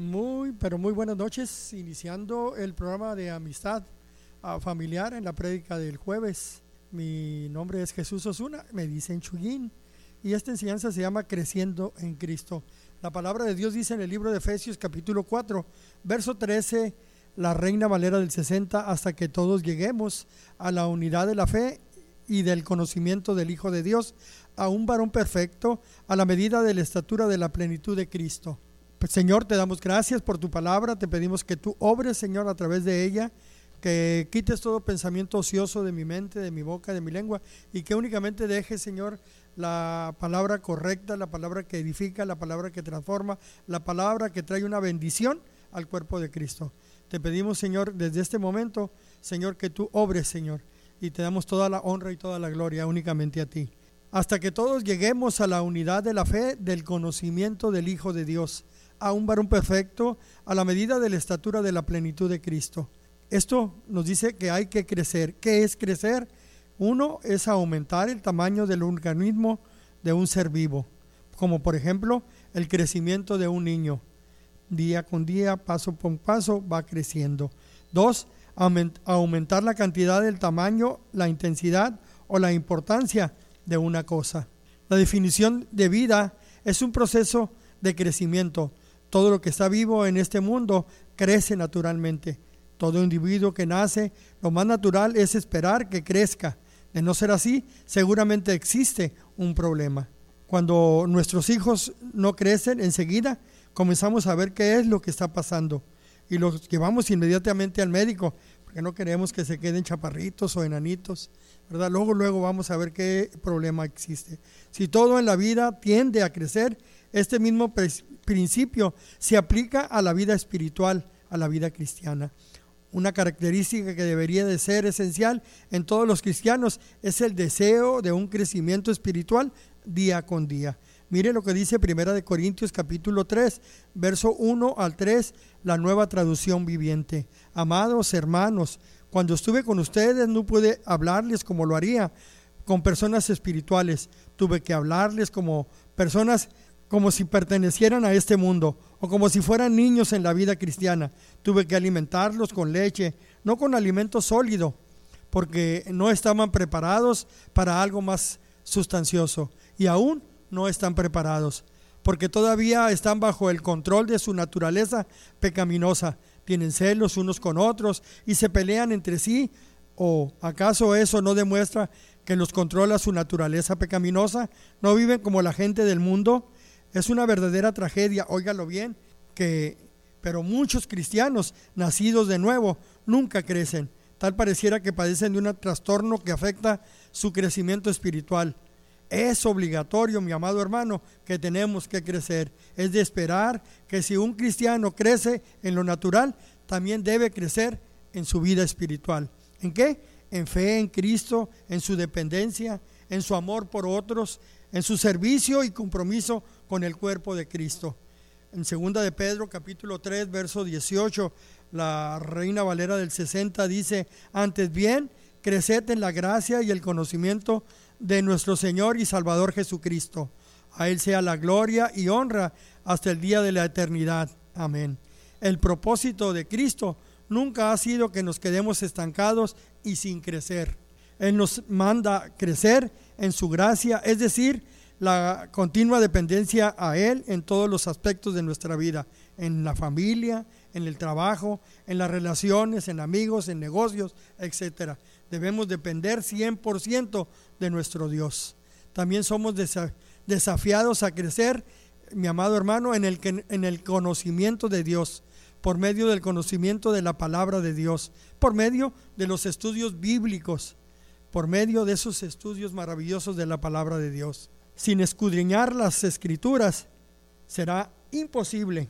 Muy, pero muy buenas noches, iniciando el programa de amistad ah, familiar en la prédica del jueves. Mi nombre es Jesús Osuna, me dicen Chuyín, y esta enseñanza se llama Creciendo en Cristo. La palabra de Dios dice en el libro de Efesios capítulo 4, verso 13, la Reina Valera del 60, hasta que todos lleguemos a la unidad de la fe y del conocimiento del Hijo de Dios, a un varón perfecto, a la medida de la estatura de la plenitud de Cristo. Señor, te damos gracias por tu palabra, te pedimos que tú obres, Señor, a través de ella, que quites todo pensamiento ocioso de mi mente, de mi boca, de mi lengua, y que únicamente dejes, Señor, la palabra correcta, la palabra que edifica, la palabra que transforma, la palabra que trae una bendición al cuerpo de Cristo. Te pedimos, Señor, desde este momento, Señor, que tú obres, Señor, y te damos toda la honra y toda la gloria únicamente a ti. Hasta que todos lleguemos a la unidad de la fe, del conocimiento del Hijo de Dios, a un varón perfecto, a la medida de la estatura de la plenitud de Cristo. Esto nos dice que hay que crecer. ¿Qué es crecer? Uno es aumentar el tamaño del organismo de un ser vivo, como por ejemplo el crecimiento de un niño. Día con día, paso por paso, va creciendo. Dos, aumentar la cantidad del tamaño, la intensidad o la importancia de una cosa. La definición de vida es un proceso de crecimiento. Todo lo que está vivo en este mundo crece naturalmente. Todo individuo que nace, lo más natural es esperar que crezca. De no ser así, seguramente existe un problema. Cuando nuestros hijos no crecen, enseguida comenzamos a ver qué es lo que está pasando y los llevamos inmediatamente al médico, porque no queremos que se queden chaparritos o enanitos, ¿verdad? Luego, luego vamos a ver qué problema existe. Si todo en la vida tiende a crecer, este mismo principio se aplica a la vida espiritual, a la vida cristiana. Una característica que debería de ser esencial en todos los cristianos es el deseo de un crecimiento espiritual día con día. Mire lo que dice Primera de Corintios capítulo 3, verso 1 al 3, la nueva traducción viviente. Amados hermanos, cuando estuve con ustedes no pude hablarles como lo haría con personas espirituales. Tuve que hablarles como personas como si pertenecieran a este mundo o como si fueran niños en la vida cristiana. Tuve que alimentarlos con leche, no con alimento sólido, porque no estaban preparados para algo más sustancioso. Y aún no están preparados, porque todavía están bajo el control de su naturaleza pecaminosa. Tienen celos unos con otros y se pelean entre sí. ¿O acaso eso no demuestra que los controla su naturaleza pecaminosa? ¿No viven como la gente del mundo? Es una verdadera tragedia, óigalo bien, que pero muchos cristianos nacidos de nuevo nunca crecen. Tal pareciera que padecen de un trastorno que afecta su crecimiento espiritual. Es obligatorio, mi amado hermano, que tenemos que crecer. Es de esperar que si un cristiano crece en lo natural, también debe crecer en su vida espiritual. ¿En qué? En fe en Cristo, en su dependencia, en su amor por otros, en su servicio y compromiso con el cuerpo de Cristo. En segunda de Pedro, capítulo 3, verso 18, la Reina Valera del 60 dice, antes bien, creced en la gracia y el conocimiento de nuestro Señor y Salvador Jesucristo. A Él sea la gloria y honra hasta el día de la eternidad. Amén. El propósito de Cristo nunca ha sido que nos quedemos estancados y sin crecer. Él nos manda crecer en su gracia, es decir, la continua dependencia a Él en todos los aspectos de nuestra vida, en la familia, en el trabajo, en las relaciones, en amigos, en negocios, etc. Debemos depender 100% de nuestro Dios. También somos desafiados a crecer, mi amado hermano, en el, en el conocimiento de Dios, por medio del conocimiento de la palabra de Dios, por medio de los estudios bíblicos, por medio de esos estudios maravillosos de la palabra de Dios. Sin escudriñar las escrituras, será imposible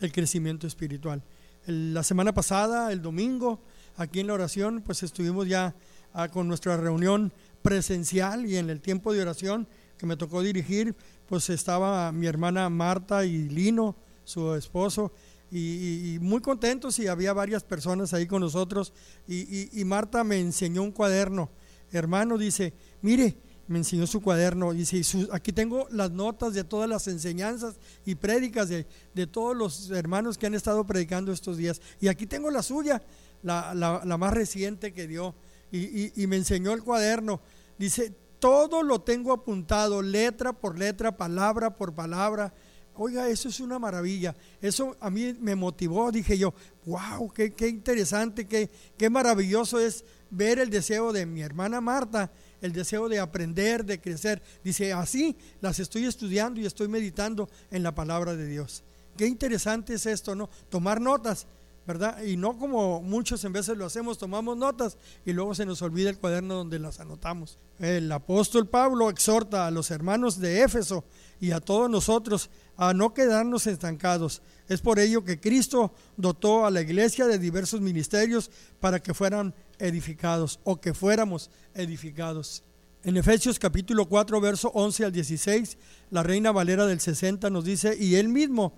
el crecimiento espiritual. la semana pasada, el domingo, aquí en la oración, pues estuvimos ya ah, con nuestra reunión presencial y en el tiempo de oración que me tocó dirigir, pues estaba mi hermana Marta y Lino, su esposo, y, muy contentos y había varias personas ahí con nosotros. Y, y, Marta me enseñó un cuaderno. Hermano, dice, mire, me enseñó su cuaderno. Dice, aquí tengo las notas de todas las enseñanzas y prédicas de, todos los hermanos que han estado predicando estos días. Y aquí tengo la suya, la, más reciente que dio. Y, y, me enseñó el cuaderno. Dice, todo lo tengo apuntado, letra por letra, palabra por palabra. Oiga, eso es una maravilla. Eso a mí me motivó. Dije yo, wow, qué, qué interesante, qué, qué maravilloso es ver el deseo de mi hermana Marta el deseo de aprender, de crecer. Dice, así las estoy estudiando y estoy meditando en la palabra de Dios. Qué interesante es esto, ¿no? Tomar notas, ¿verdad? Y no como muchos en veces lo hacemos, tomamos notas y luego se nos olvida el cuaderno donde las anotamos. El apóstol Pablo exhorta a los hermanos de Éfeso y a todos nosotros a no quedarnos estancados. Es por ello que Cristo dotó a la iglesia de diversos ministerios para que fueran edificados o que fuéramos edificados. En Efesios capítulo 4, verso 11 al 16, la Reina Valera del 60 nos dice, y él mismo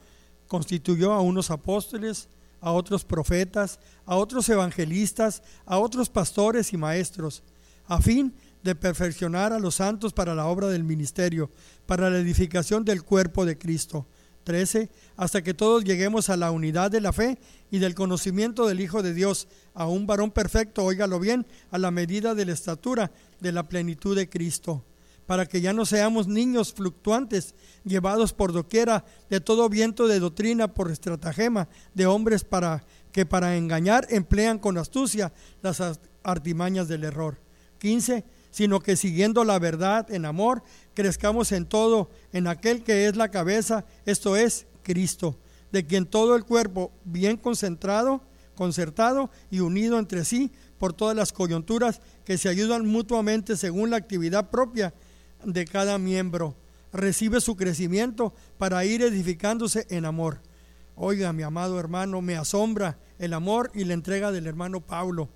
constituyó a unos apóstoles, a otros profetas, a otros evangelistas, a otros pastores y maestros, a fin de perfeccionar a los santos para la obra del ministerio, para la edificación del cuerpo de Cristo 13, hasta que todos lleguemos a la unidad de la fe y del conocimiento del Hijo de Dios, a un varón perfecto, óigalo bien, a la medida de la estatura de la plenitud de Cristo, para que ya no seamos niños fluctuantes, llevados por doquiera de todo viento de doctrina por estratagema de hombres para que para engañar emplean con astucia las artimañas del error. 15 sino que siguiendo la verdad en amor, crezcamos en todo, en aquel que es la cabeza, esto es Cristo, de quien todo el cuerpo, bien concentrado, concertado y unido entre sí por todas las coyunturas que se ayudan mutuamente según la actividad propia de cada miembro, recibe su crecimiento para ir edificándose en amor. Oiga, mi amado hermano, me asombra el amor y la entrega del hermano Pablo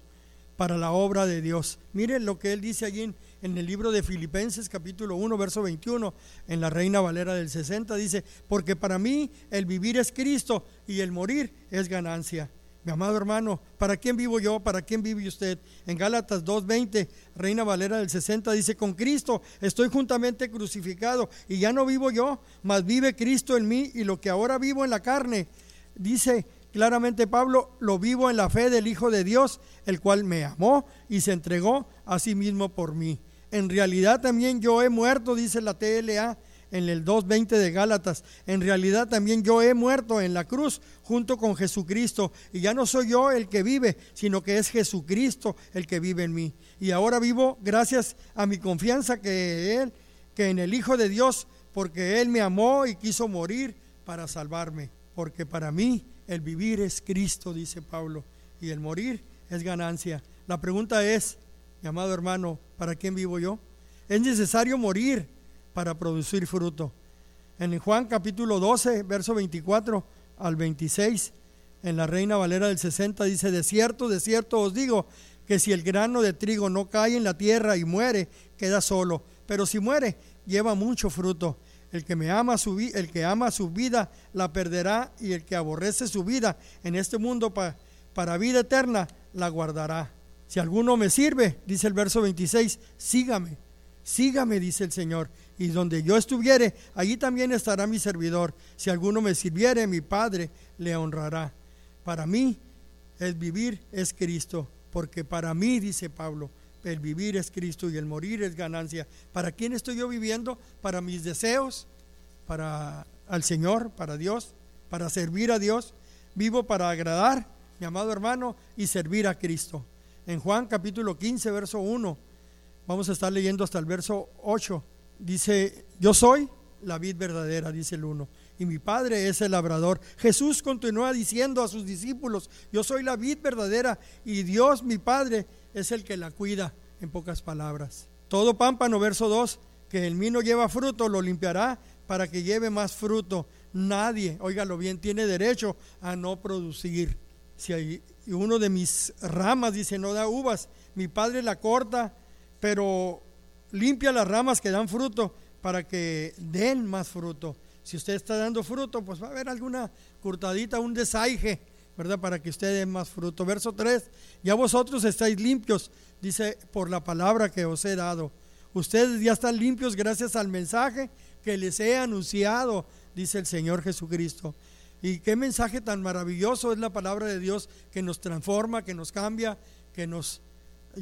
para la obra de Dios. Miren lo que él dice allí en, el libro de Filipenses capítulo 1, verso 21, en la Reina Valera del 60, dice, porque para mí el vivir es Cristo y el morir es ganancia. Mi amado hermano, ¿para quién vivo yo? ¿Para quién vive usted? En Gálatas 2.20, Reina Valera del 60 dice, con Cristo estoy juntamente crucificado y ya no vivo yo, mas vive Cristo en mí y lo que ahora vivo en la carne, dice Claramente Pablo lo vivo en la fe del Hijo de Dios, el cual me amó y se entregó a sí mismo por mí. En realidad también yo he muerto, dice la TLA en el 2.20 de Gálatas. En realidad también yo he muerto en la cruz junto con Jesucristo. Y ya no soy yo el que vive, sino que es Jesucristo el que vive en mí. Y ahora vivo gracias a mi confianza que que en el Hijo de Dios, porque Él me amó y quiso morir para salvarme. Porque para mí el vivir es Cristo, dice Pablo, y el morir es ganancia. La pregunta es, mi amado hermano, ¿para quién vivo yo? Es necesario morir para producir fruto. En Juan capítulo 12, verso 24 al 26, en la Reina Valera del 60 dice, de cierto, de cierto os digo, que si el grano de trigo no cae en la tierra y muere, queda solo, pero si muere, lleva mucho fruto. El que me ama su el que ama su vida la perderá y el que aborrece su vida en este mundo para vida eterna la guardará. Si alguno me sirve, dice el verso 26, sígame. Sígame, dice el Señor, y donde yo estuviere, allí también estará mi servidor. Si alguno me sirviere, mi Padre le honrará. Para mí, el vivir es Cristo, porque para mí, dice Pablo, el vivir es Cristo y el morir es ganancia. ¿Para quién estoy yo viviendo? Para mis deseos, para al Señor, para Dios, para servir a Dios. Vivo para agradar, mi amado hermano, y servir a Cristo. En Juan capítulo 15, verso 1, vamos a estar leyendo hasta el verso 8. Dice, yo soy la vid verdadera, dice el 1, y mi Padre es el labrador. Jesús continúa diciendo a sus discípulos, yo soy la vid verdadera y Dios mi Padre es el que la cuida, en pocas palabras. Todo pámpano, verso 2, que el mí lleva fruto, lo limpiará para que lleve más fruto. Nadie, óigalo bien, tiene derecho a no producir. Si hay, uno de mis ramas dice no da uvas, mi padre la corta, pero limpia las ramas que dan fruto para que den más fruto. Si usted está dando fruto, pues va a haber alguna cortadita, un desaige ¿verdad? Para que usted dé más fruto. Verso 3, ya vosotros estáis limpios, dice, por la palabra que os he dado. Ustedes ya están limpios gracias al mensaje que les he anunciado, dice el Señor Jesucristo. Y qué mensaje tan maravilloso es la palabra de Dios que nos transforma, que nos cambia, que nos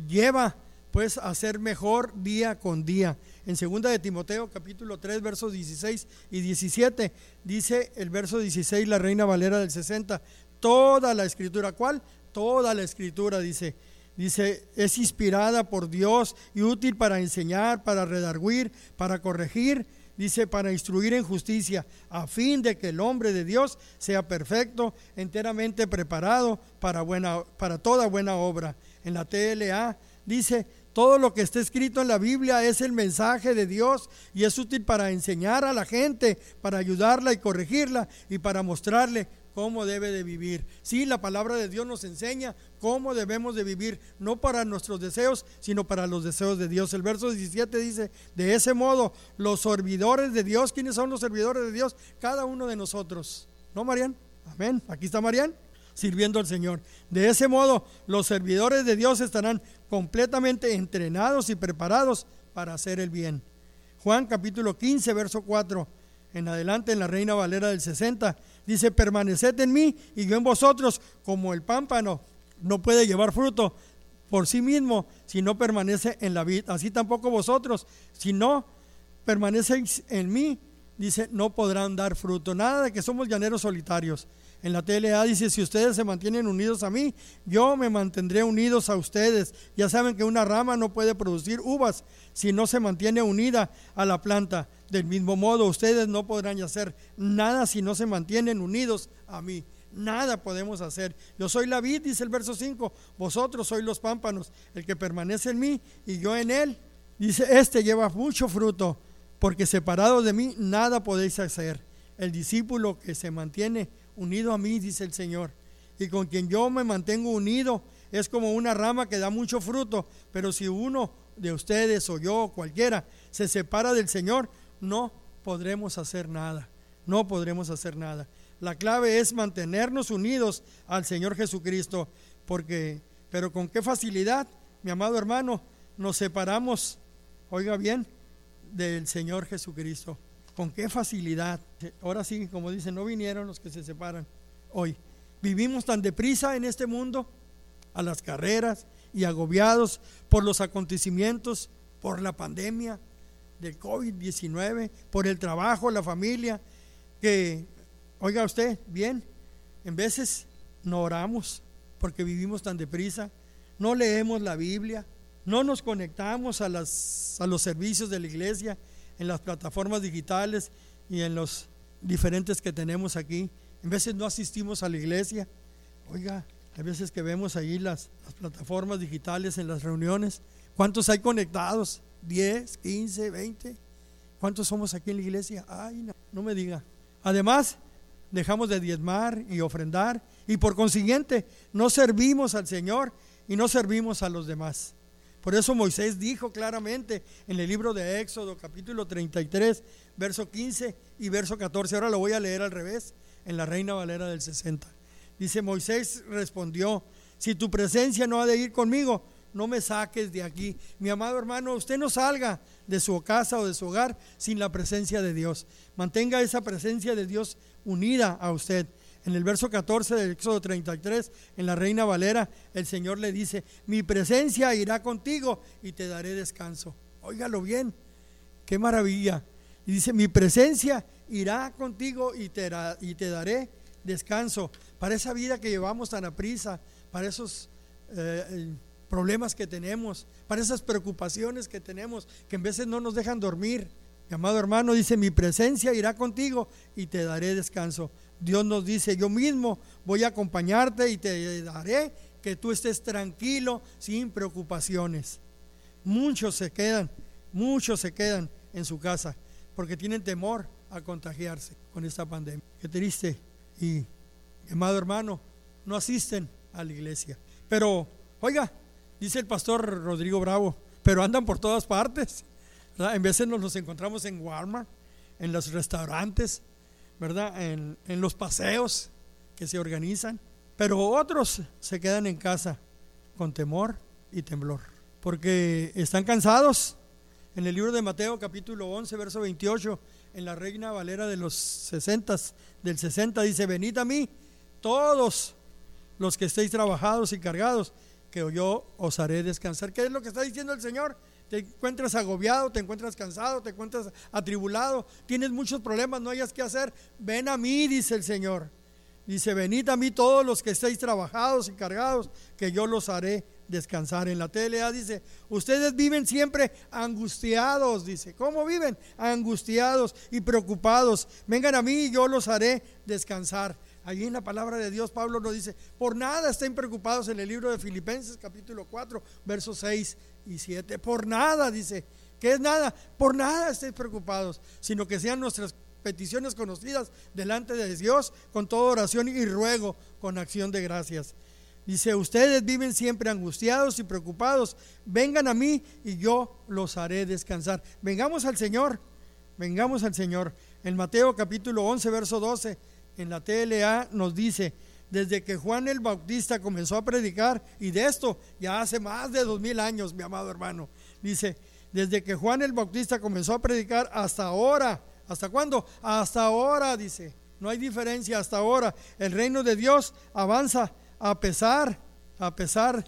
lleva pues a ser mejor día con día. En segunda de Timoteo capítulo 3 versos 16 y 17 dice el verso 16 la Reina Valera del 60, toda la escritura, ¿cuál? Toda la escritura dice, dice, es inspirada por Dios y útil para enseñar, para redarguir, para corregir dice, para instruir en justicia, a fin de que el hombre de Dios sea perfecto, enteramente preparado para, buena, para toda buena obra. En la TLA dice, todo lo que está escrito en la Biblia es el mensaje de Dios y es útil para enseñar a la gente, para ayudarla y corregirla y para mostrarle cómo debe de vivir. Sí, la palabra de Dios nos enseña cómo debemos de vivir, no para nuestros deseos, sino para los deseos de Dios. El verso 17 dice, de ese modo, los servidores de Dios, ¿quiénes son los servidores de Dios? Cada uno de nosotros. ¿No, Marian? Amén. Aquí está Marian sirviendo al Señor. De ese modo, los servidores de Dios estarán completamente entrenados y preparados para hacer el bien. Juan capítulo 15, verso 4 en adelante en la Reina Valera del 60, dice, permaneced en mí y yo en vosotros, como el pámpano no puede llevar fruto por sí mismo si no permanece en la vid, así tampoco vosotros, si no permanecéis en mí, dice, no podrán dar fruto. Nada de que somos llaneros solitarios. En la TLA dice, si ustedes se mantienen unidos a mí, yo me mantendré unidos a ustedes. Ya saben que una rama no puede producir uvas si no se mantiene unida a la planta. Del mismo modo, ustedes no podrán hacer nada si no se mantienen unidos a mí. Nada podemos hacer. Yo soy la vid, dice el verso 5. Vosotros sois los pámpanos. El que permanece en mí y yo en él. Dice, este lleva mucho fruto, porque separado de mí nada podéis hacer. El discípulo que se mantiene unido a mí, dice el Señor, y con quien yo me mantengo unido, es como una rama que da mucho fruto, pero si uno de ustedes o yo, cualquiera, se separa del Señor, no podremos hacer nada, no podremos hacer nada. La clave es mantenernos unidos al Señor Jesucristo, porque, pero con qué facilidad, mi amado hermano, nos separamos, oiga bien, del Señor Jesucristo. Con qué facilidad. Ahora sí, como dicen, no vinieron los que se separan hoy. Vivimos tan deprisa en este mundo, a las carreras y agobiados por los acontecimientos, por la pandemia del COVID-19, por el trabajo, la familia, que, oiga usted, bien, en veces no oramos porque vivimos tan deprisa, no leemos la Biblia, no nos conectamos a, las, a los servicios de la iglesia, en las plataformas digitales y en los diferentes que tenemos aquí. En veces no asistimos a la iglesia. Oiga, hay veces que vemos ahí las, plataformas digitales en las reuniones. ¿Cuántos hay conectados? ¿10, 15, 20? ¿Cuántos somos aquí en la iglesia? Ay, no, no me diga. Además, dejamos de diezmar y ofrendar y por consiguiente no servimos al Señor y no servimos a los demás. Por eso Moisés dijo claramente en el libro de Éxodo capítulo 33, verso 15 y verso 14, ahora lo voy a leer al revés, en la Reina Valera del 60. Dice, Moisés respondió, si tu presencia no ha de ir conmigo, no me saques de aquí. Mi amado hermano, usted no salga de su casa o de su hogar sin la presencia de Dios. Mantenga esa presencia de Dios unida a usted. En el verso 14 del Éxodo 33, en la Reina Valera, el Señor le dice, mi presencia irá contigo y te daré descanso. Óigalo bien, qué maravilla. Y dice, mi presencia irá contigo y te, daré descanso. Para esa vida que llevamos tan a prisa, para esos eh, eh, problemas que tenemos, para esas preocupaciones que tenemos, que en veces no nos dejan dormir. Mi amado hermano dice, mi presencia irá contigo y te daré descanso. Dios nos dice, yo mismo voy a acompañarte y te daré que tú estés tranquilo, sin preocupaciones. Muchos se quedan, muchos se quedan en su casa porque tienen temor a contagiarse con esta pandemia. Qué triste. Y, amado hermano, no asisten a la iglesia. Pero, oiga, dice el pastor Rodrigo Bravo, pero andan por todas partes. En veces nos encontramos en Walmart, en los restaurantes, ¿verdad? En, los paseos que se organizan, pero otros se quedan en casa con temor y temblor, porque están cansados, en el libro de Mateo capítulo 11, verso 28, en la Reina Valera de los 60, del 60, dice, venid a mí todos los que estéis trabajados y cargados, que yo os haré descansar. ¿Qué es lo que está diciendo el Señor? Te encuentras agobiado, te encuentras cansado, te encuentras atribulado, tienes muchos problemas, no hayas que hacer. Ven a mí, dice el Señor. Dice, venid a mí todos los que estéis trabajados y cargados, que yo los haré descansar. En la TLA dice, ustedes viven siempre angustiados, dice, ¿cómo viven? Angustiados y preocupados. Vengan a mí y yo los haré descansar. Allí en la palabra de Dios Pablo nos dice, por nada estén preocupados en el libro de Filipenses capítulo 4, versos 6 y 7. Por nada, dice, que es nada? Por nada estén preocupados, sino que sean nuestras peticiones conocidas delante de Dios con toda oración y ruego con acción de gracias. Dice, ustedes viven siempre angustiados y preocupados. Vengan a mí y yo los haré descansar. Vengamos al Señor, vengamos al Señor. En Mateo capítulo 11, verso 12, en la TLA nos dice, desde que Juan el Bautista comenzó a predicar, y de esto ya hace más de dos mil años, mi amado hermano, dice, desde que Juan el Bautista comenzó a predicar hasta ahora, ¿hasta cuándo? Hasta ahora, dice, no hay diferencia hasta ahora. El reino de Dios avanza a pesar, a pesar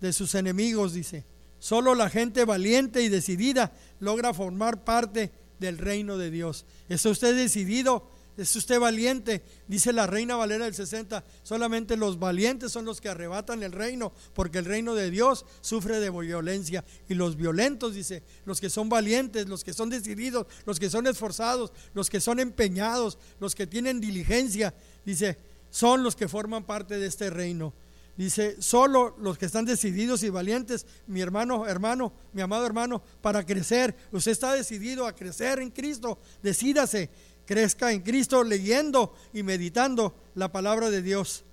de sus enemigos, dice. Solo la gente valiente y decidida logra formar parte del reino de Dios. ¿Está usted decidido? ¿Es usted valiente? Dice la reina Valera del 60, solamente los valientes son los que arrebatan el reino, porque el reino de Dios sufre de violencia. Y los violentos, dice, los que son valientes, los que son decididos, los que son esforzados, los que son empeñados, los que tienen diligencia, dice, son los que forman parte de este reino. Dice, solo los que están decididos y valientes, mi hermano, hermano, mi amado hermano, para crecer. Usted está decidido a crecer en Cristo. Decídase, crezca en Cristo leyendo y meditando la palabra de Dios.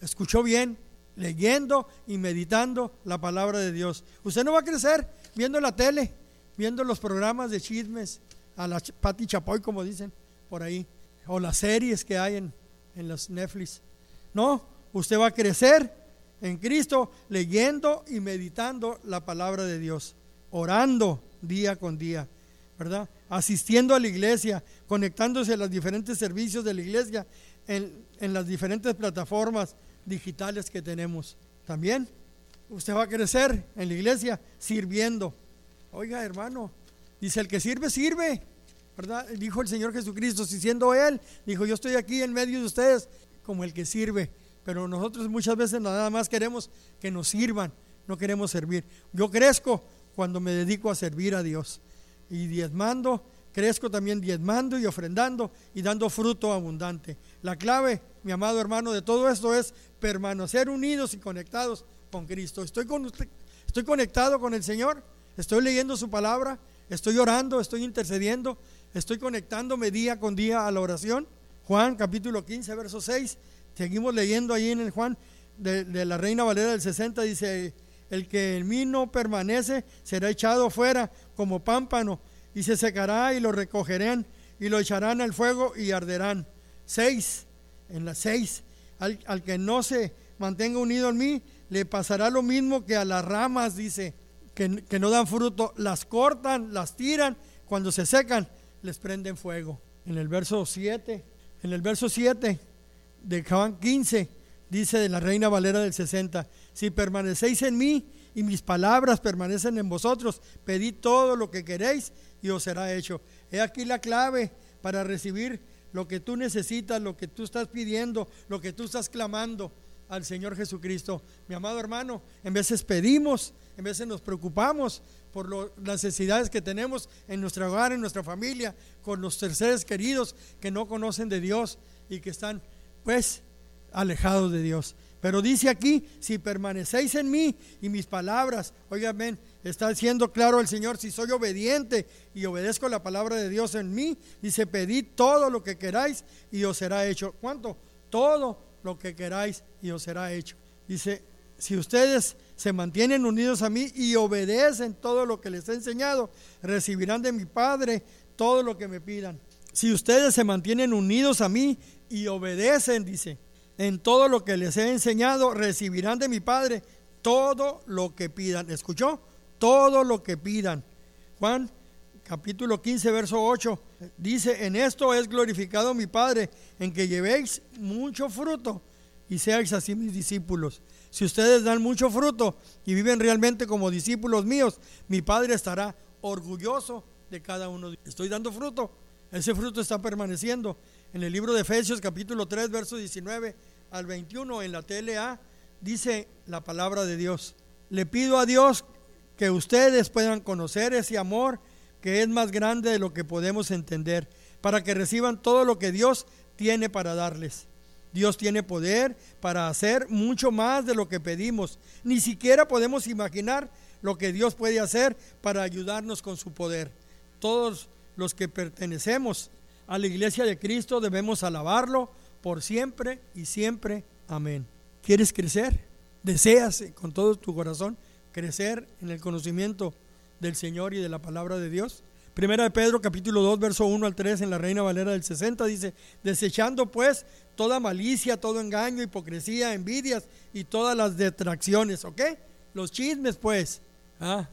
¿Escuchó bien? Leyendo y meditando la palabra de Dios. Usted no va a crecer viendo la tele, viendo los programas de chismes, a la Pati Chapoy, como dicen por ahí, o las series que hay en, en los Netflix. No, usted va a crecer en Cristo leyendo y meditando la palabra de Dios, orando día con día, ¿verdad? Asistiendo a la iglesia, conectándose a los diferentes servicios de la iglesia en, en las diferentes plataformas digitales que tenemos. También usted va a crecer en la iglesia sirviendo. Oiga, hermano, dice el que sirve, sirve. ¿verdad? Dijo el Señor Jesucristo, si siendo Él, dijo, yo estoy aquí en medio de ustedes como el que sirve, pero nosotros muchas veces nada más queremos que nos sirvan, no queremos servir. Yo crezco cuando me dedico a servir a Dios y diezmando, crezco también diezmando y ofrendando y dando fruto abundante. La clave, mi amado hermano, de todo esto es permanecer unidos y conectados con Cristo. Estoy, con usted, estoy conectado con el Señor, estoy leyendo su palabra, estoy orando, estoy intercediendo, Estoy conectándome día con día a la oración. Juan capítulo 15, verso 6. Seguimos leyendo ahí en el Juan de, la Reina Valera del 60. Dice, el que en mí no permanece será echado fuera como pámpano y se secará y lo recogerán y lo echarán al fuego y arderán. 6. En las 6. Al, al que no se mantenga unido en mí, le pasará lo mismo que a las ramas, dice, que, que no dan fruto. Las cortan, las tiran, cuando se secan les prenden fuego. En el verso 7, en el verso 7 de Juan 15, dice de la Reina Valera del 60, si permanecéis en mí y mis palabras permanecen en vosotros, pedid todo lo que queréis y os será hecho. He aquí la clave para recibir lo que tú necesitas, lo que tú estás pidiendo, lo que tú estás clamando al Señor Jesucristo. Mi amado hermano, en veces pedimos, en veces nos preocupamos por las necesidades que tenemos en nuestro hogar, en nuestra familia, con los seres queridos que no conocen de Dios y que están pues alejados de Dios. Pero dice aquí, si permanecéis en mí y mis palabras, oigan, está diciendo claro el Señor, si soy obediente y obedezco la palabra de Dios en mí, dice, pedid todo lo que queráis y os será hecho. ¿Cuánto? Todo lo que queráis y os será hecho. Dice, si ustedes se mantienen unidos a mí y obedecen todo lo que les he enseñado, recibirán de mi Padre todo lo que me pidan. Si ustedes se mantienen unidos a mí y obedecen, dice, en todo lo que les he enseñado, recibirán de mi Padre todo lo que pidan. ¿Escuchó? Todo lo que pidan. Juan capítulo 15, verso 8, dice, en esto es glorificado mi Padre, en que llevéis mucho fruto y seáis así mis discípulos. Si ustedes dan mucho fruto y viven realmente como discípulos míos, mi Padre estará orgulloso de cada uno. Estoy dando fruto, ese fruto está permaneciendo. En el libro de Efesios capítulo 3, verso 19 al 21, en la TLA, dice la palabra de Dios. Le pido a Dios que ustedes puedan conocer ese amor que es más grande de lo que podemos entender, para que reciban todo lo que Dios tiene para darles. Dios tiene poder para hacer mucho más de lo que pedimos. Ni siquiera podemos imaginar lo que Dios puede hacer para ayudarnos con su poder. Todos los que pertenecemos a la iglesia de Cristo debemos alabarlo por siempre y siempre. Amén. ¿Quieres crecer? ¿Deseas con todo tu corazón crecer en el conocimiento del Señor y de la palabra de Dios? Primera de Pedro capítulo 2 verso 1 al 3 en la Reina Valera del 60 dice, desechando pues toda malicia, todo engaño, hipocresía, envidias y todas las detracciones, ¿ok? Los chismes pues. Ah,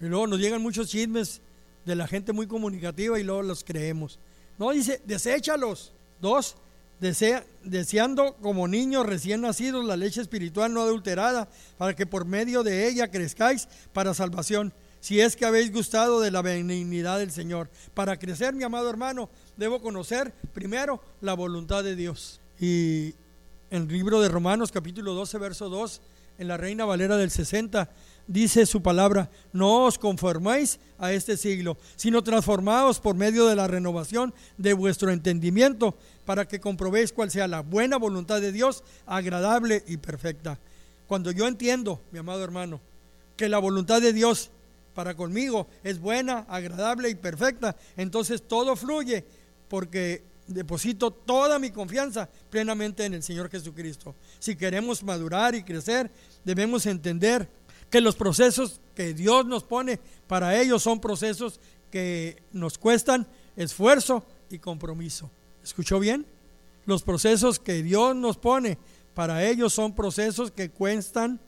y luego nos llegan muchos chismes de la gente muy comunicativa y luego los creemos. No, dice, deséchalos. Dos, desea, deseando como niños recién nacidos la leche espiritual no adulterada, para que por medio de ella crezcáis para salvación si es que habéis gustado de la benignidad del Señor. Para crecer, mi amado hermano, debo conocer primero la voluntad de Dios. Y en el libro de Romanos capítulo 12, verso 2, en la Reina Valera del 60, dice su palabra, no os conforméis a este siglo, sino transformaos por medio de la renovación de vuestro entendimiento, para que comprobéis cuál sea la buena voluntad de Dios, agradable y perfecta. Cuando yo entiendo, mi amado hermano, que la voluntad de Dios para conmigo es buena, agradable y perfecta. Entonces todo fluye porque deposito toda mi confianza plenamente en el Señor Jesucristo. Si queremos madurar y crecer, debemos entender que los procesos que Dios nos pone para ellos son procesos que nos cuestan esfuerzo y compromiso. ¿Escuchó bien? Los procesos que Dios nos pone para ellos son procesos que cuestan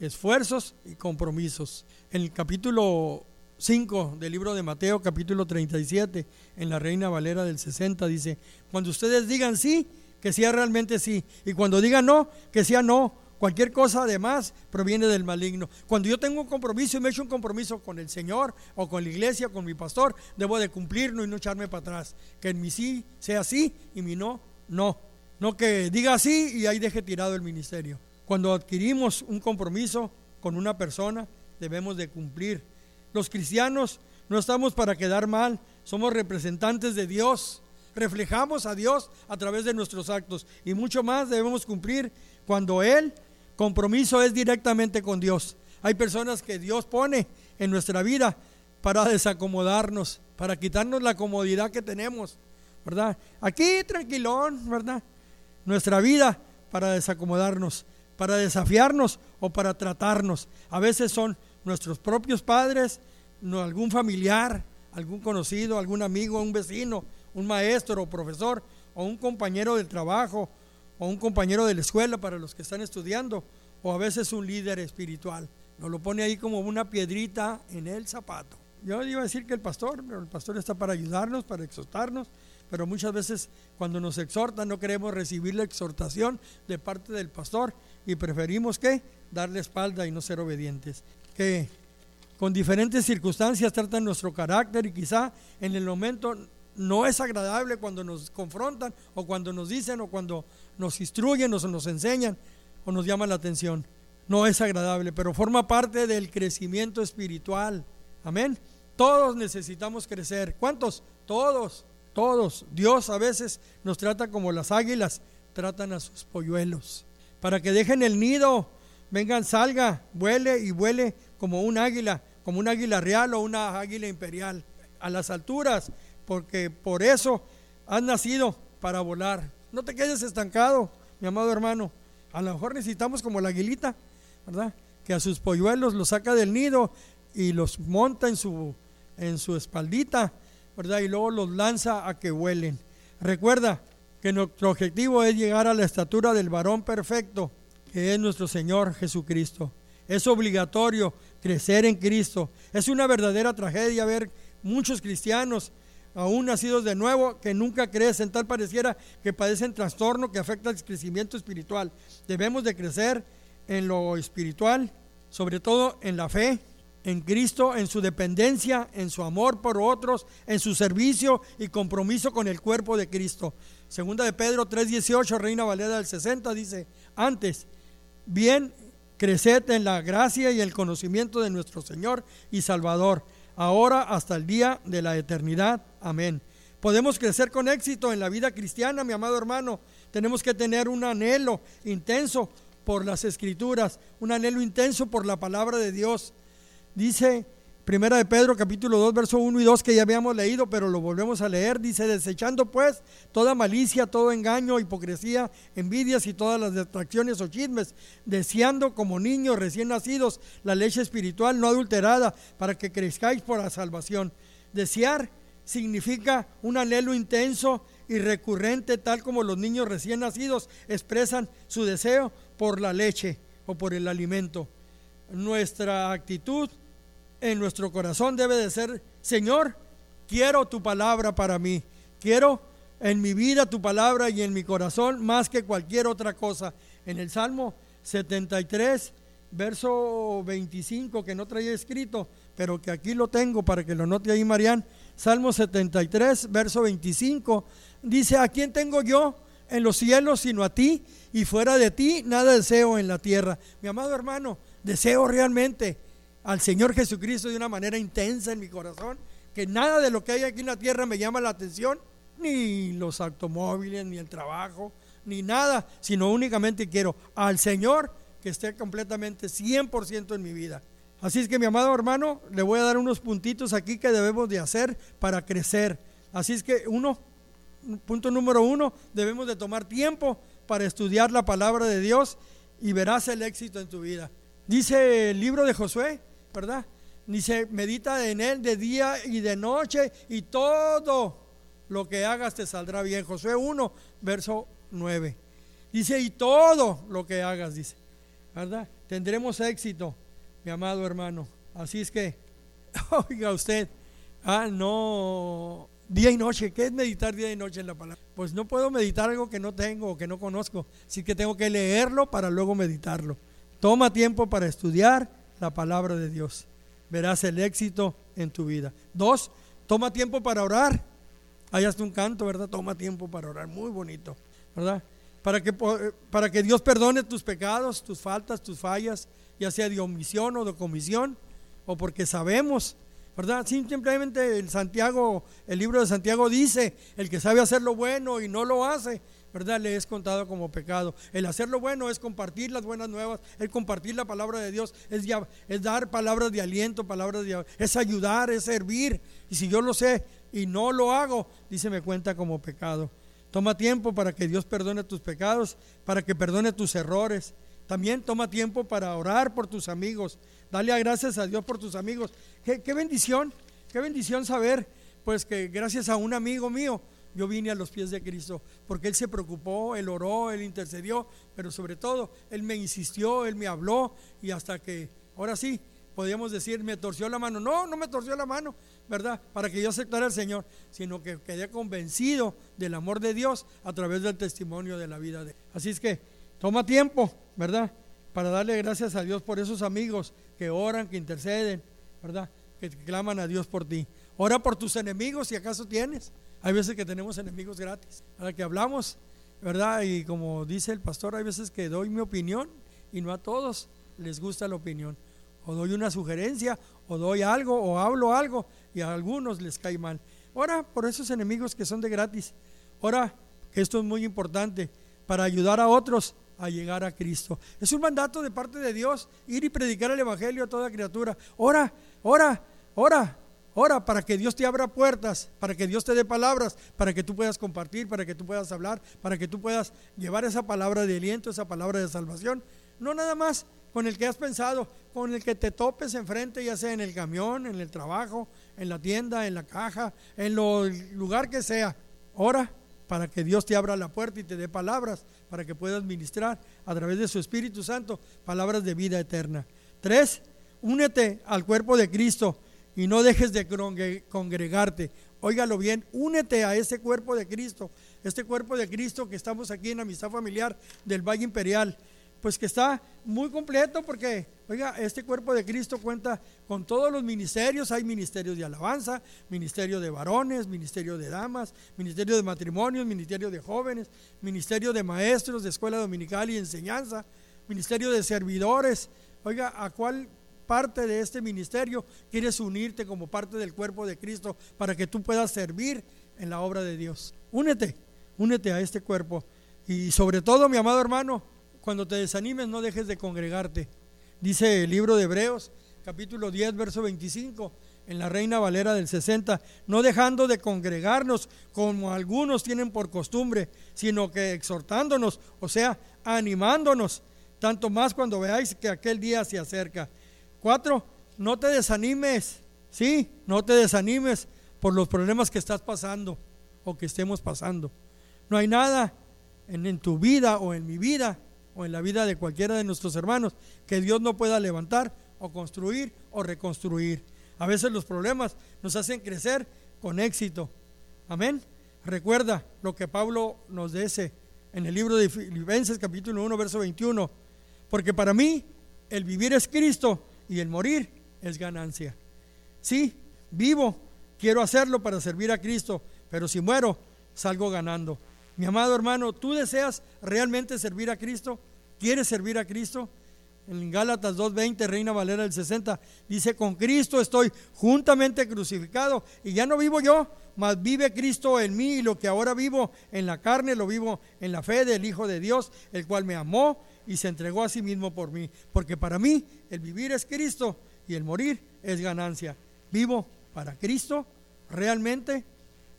esfuerzos y compromisos. En el capítulo 5 del libro de Mateo, capítulo 37, en la Reina Valera del 60, dice, cuando ustedes digan sí, que sea realmente sí, y cuando digan no, que sea no. Cualquier cosa además proviene del maligno. Cuando yo tengo un compromiso y me he hecho un compromiso con el Señor o con la iglesia, con mi pastor, debo de cumplirlo y no echarme para atrás. Que en mi sí sea sí y mi no, no. No que diga sí y ahí deje tirado el ministerio. Cuando adquirimos un compromiso con una persona, debemos de cumplir. Los cristianos no estamos para quedar mal, somos representantes de Dios, reflejamos a Dios a través de nuestros actos y mucho más debemos cumplir cuando el compromiso es directamente con Dios. Hay personas que Dios pone en nuestra vida para desacomodarnos, para quitarnos la comodidad que tenemos, ¿verdad? Aquí tranquilón, ¿verdad? Nuestra vida para desacomodarnos para desafiarnos o para tratarnos. A veces son nuestros propios padres, algún familiar, algún conocido, algún amigo, un vecino, un maestro o profesor, o un compañero del trabajo, o un compañero de la escuela para los que están estudiando, o a veces un líder espiritual. Nos lo pone ahí como una piedrita en el zapato. Yo iba a decir que el pastor, pero el pastor está para ayudarnos, para exhortarnos, pero muchas veces cuando nos exhortan no queremos recibir la exhortación de parte del pastor y preferimos que darle espalda y no ser obedientes. Que con diferentes circunstancias tratan nuestro carácter y quizá en el momento no es agradable cuando nos confrontan o cuando nos dicen o cuando nos instruyen o nos enseñan o nos llaman la atención. No es agradable, pero forma parte del crecimiento espiritual. Amén. Todos necesitamos crecer. ¿Cuántos? Todos, todos. Dios a veces nos trata como las águilas tratan a sus polluelos para que dejen el nido, vengan, salga, vuele y vuele como un águila, como un águila real o una águila imperial, a las alturas, porque por eso has nacido para volar. No te quedes estancado, mi amado hermano. A lo mejor necesitamos como la aguilita, ¿verdad? Que a sus polluelos los saca del nido y los monta en su, en su espaldita, ¿verdad? Y luego los lanza a que vuelen. Recuerda, que nuestro objetivo es llegar a la estatura del varón perfecto, que es nuestro Señor Jesucristo. Es obligatorio crecer en Cristo. Es una verdadera tragedia ver muchos cristianos, aún nacidos de nuevo, que nunca crecen, tal pareciera que padecen trastorno que afecta al crecimiento espiritual. Debemos de crecer en lo espiritual, sobre todo en la fe, en Cristo, en su dependencia, en su amor por otros, en su servicio y compromiso con el cuerpo de Cristo. Segunda de Pedro 3:18, Reina Valera del 60 dice, antes, bien, creced en la gracia y el conocimiento de nuestro Señor y Salvador, ahora hasta el día de la eternidad. Amén. Podemos crecer con éxito en la vida cristiana, mi amado hermano. Tenemos que tener un anhelo intenso por las escrituras, un anhelo intenso por la palabra de Dios. Dice Primera de Pedro capítulo 2 verso 1 y 2 que ya habíamos leído, pero lo volvemos a leer. Dice, desechando pues toda malicia, todo engaño, hipocresía, envidias y todas las distracciones o chismes, deseando como niños recién nacidos la leche espiritual no adulterada para que crezcáis por la salvación. Desear significa un anhelo intenso y recurrente, tal como los niños recién nacidos expresan su deseo por la leche o por el alimento. Nuestra actitud en nuestro corazón debe de ser, Señor, quiero tu palabra para mí, quiero en mi vida tu palabra y en mi corazón más que cualquier otra cosa. En el Salmo 73, verso 25, que no traía escrito, pero que aquí lo tengo para que lo note ahí, Marián. Salmo 73, verso 25, dice, ¿a quién tengo yo en los cielos sino a ti? Y fuera de ti nada deseo en la tierra. Mi amado hermano, deseo realmente al Señor Jesucristo de una manera intensa en mi corazón, que nada de lo que hay aquí en la tierra me llama la atención, ni los automóviles, ni el trabajo, ni nada, sino únicamente quiero al Señor que esté completamente 100% en mi vida. Así es que mi amado hermano, le voy a dar unos puntitos aquí que debemos de hacer para crecer. Así es que uno, punto número uno, debemos de tomar tiempo para estudiar la palabra de Dios y verás el éxito en tu vida. Dice el libro de Josué, ¿verdad? Dice, medita en él de día y de noche y todo lo que hagas te saldrá bien. Josué 1, verso 9. Dice, y todo lo que hagas, dice, ¿verdad? Tendremos éxito, mi amado hermano. Así es que, oiga usted, ah, no, día y noche, ¿qué es meditar día y noche en la palabra? Pues no puedo meditar algo que no tengo o que no conozco, así que tengo que leerlo para luego meditarlo. Toma tiempo para estudiar la palabra de Dios. Verás el éxito en tu vida. Dos, toma tiempo para orar. Hay hasta un canto, ¿verdad? Toma tiempo para orar. Muy bonito, ¿verdad? Para que, para que Dios perdone tus pecados, tus faltas, tus fallas, ya sea de omisión o de comisión, o porque sabemos, ¿verdad? Simplemente el Santiago, el libro de Santiago dice, el que sabe hacer lo bueno y no lo hace, ¿verdad? Le es contado como pecado. El hacer lo bueno es compartir las buenas nuevas, el compartir la palabra de Dios, es, dar palabras de aliento, palabras de es ayudar, es servir. Y si yo lo sé y no lo hago, dice me cuenta como pecado. Toma tiempo para que Dios perdone tus pecados, para que perdone tus errores. También toma tiempo para orar por tus amigos. Dale gracias a Dios por tus amigos. Qué, qué bendición, qué bendición saber, pues que gracias a un amigo mío, yo vine a los pies de Cristo, porque Él se preocupó, Él oró, Él intercedió, pero sobre todo Él me insistió, Él me habló y hasta que, ahora sí, podíamos decir, me torció la mano. No, no me torció la mano, ¿verdad? Para que yo aceptara al Señor, sino que quedé convencido del amor de Dios a través del testimonio de la vida de Él. Así es que toma tiempo, ¿verdad? Para darle gracias a Dios por esos amigos que oran, que interceden, ¿verdad? Que claman a Dios por ti. Ora por tus enemigos si acaso tienes. Hay veces que tenemos enemigos gratis, a que hablamos, ¿verdad? Y como dice el pastor, hay veces que doy mi opinión y no a todos les gusta la opinión. O doy una sugerencia, o doy algo, o hablo algo, y a algunos les cae mal. Ora por esos enemigos que son de gratis. Ora, que esto es muy importante, para ayudar a otros a llegar a Cristo. Es un mandato de parte de Dios, ir y predicar el Evangelio a toda criatura. Ora, ora, ora, Ora para que Dios te abra puertas, para que Dios te dé palabras, para que tú puedas compartir, para que tú puedas hablar, para que tú puedas llevar esa palabra de aliento, esa palabra de salvación. No nada más con el que has pensado, con el que te topes enfrente, ya sea en el camión, en el trabajo, en la tienda, en la caja, en el lugar que sea. Ora para que Dios te abra la puerta y te dé palabras, para que puedas ministrar a través de su Espíritu Santo palabras de vida eterna. Tres, únete al cuerpo de Cristo y no dejes de congregarte. Óigalo bien, únete a ese cuerpo de Cristo, este cuerpo de Cristo que estamos aquí en Amistad Familiar del Valle Imperial, pues que está muy completo porque, oiga, este cuerpo de Cristo cuenta con todos los ministerios, hay ministerios de alabanza, ministerio de varones, ministerio de damas, ministerio de matrimonios, ministerio de jóvenes, ministerio de maestros de escuela dominical y enseñanza, ministerio de servidores. Oiga, ¿a cuál parte de este ministerio, quieres unirte como parte del cuerpo de Cristo para que tú puedas servir en la obra de Dios. Únete, únete a este cuerpo. Y sobre todo, mi amado hermano, cuando te desanimes no dejes de congregarte. Dice el libro de Hebreos, capítulo 10, verso 25, en la Reina Valera del 60, no dejando de congregarnos como algunos tienen por costumbre, sino que exhortándonos, o sea, animándonos, tanto más cuando veáis que aquel día se acerca. Cuatro, no te desanimes, sí, no te desanimes por los problemas que estás pasando o que estemos pasando. No hay nada en, en, tu vida o en mi vida o en la vida de cualquiera de nuestros hermanos que Dios no pueda levantar o construir o reconstruir. A veces los problemas nos hacen crecer con éxito. Amén. Recuerda lo que Pablo nos dice en el libro de Filipenses capítulo 1 verso 21. Porque para mí el vivir es Cristo y el morir es ganancia. Sí, vivo, quiero hacerlo para servir a Cristo, pero si muero, salgo ganando. Mi amado hermano, ¿tú deseas realmente servir a Cristo? ¿Quieres servir a Cristo? En Gálatas 2.20, Reina Valera del 60, dice, con Cristo estoy juntamente crucificado y ya no vivo yo, mas vive Cristo en mí y lo que ahora vivo en la carne lo vivo en la fe del Hijo de Dios, el cual me amó y se entregó a sí mismo por mí. Porque para mí el vivir es Cristo y el morir es ganancia. Vivo para Cristo realmente.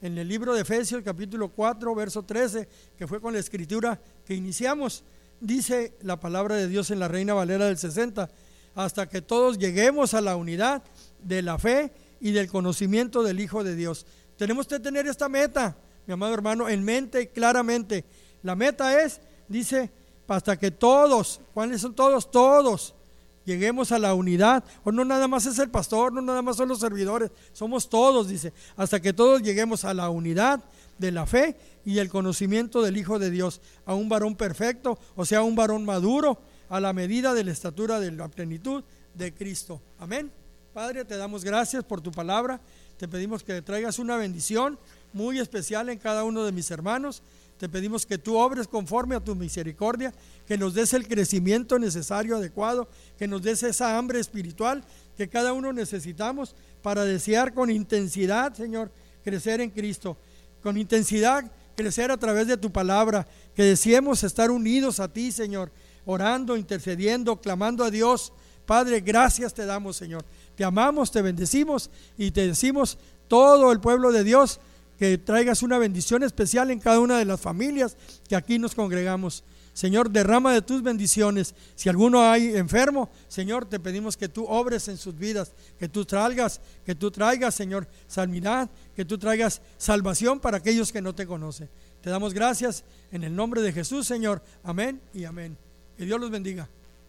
En el libro de Efesios capítulo 4, verso 13, que fue con la escritura que iniciamos, dice la palabra de Dios en la Reina Valera del 60, hasta que todos lleguemos a la unidad de la fe y del conocimiento del Hijo de Dios. Tenemos que tener esta meta, mi amado hermano, en mente claramente. La meta es, dice, hasta que todos, ¿cuáles son todos? Todos lleguemos a la unidad. O no nada más es el pastor, no nada más son los servidores, somos todos, dice, hasta que todos lleguemos a la unidad de la fe y el conocimiento del Hijo de Dios, a un varón perfecto, o sea, un varón maduro, a la medida de la estatura de la plenitud de Cristo. Amén. Padre, te damos gracias por tu palabra. Te pedimos que traigas una bendición muy especial en cada uno de mis hermanos. Te pedimos que tú obres conforme a tu misericordia, que nos des el crecimiento necesario, adecuado, que nos des esa hambre espiritual que cada uno necesitamos para desear con intensidad, Señor, crecer en Cristo. Con intensidad crecer a través de tu palabra, que deseemos estar unidos a ti, Señor, orando, intercediendo, clamando a Dios. Padre, gracias te damos, Señor. Te amamos, te bendecimos y te decimos todo el pueblo de Dios que traigas una bendición especial en cada una de las familias que aquí nos congregamos. Señor, derrama de tus bendiciones. Si alguno hay enfermo, Señor, te pedimos que tú obres en sus vidas, que tú traigas, que tú traigas, Señor, sanidad, que tú traigas salvación para aquellos que no te conocen. Te damos gracias en el nombre de Jesús, Señor. Amén y amén. Que Dios los bendiga.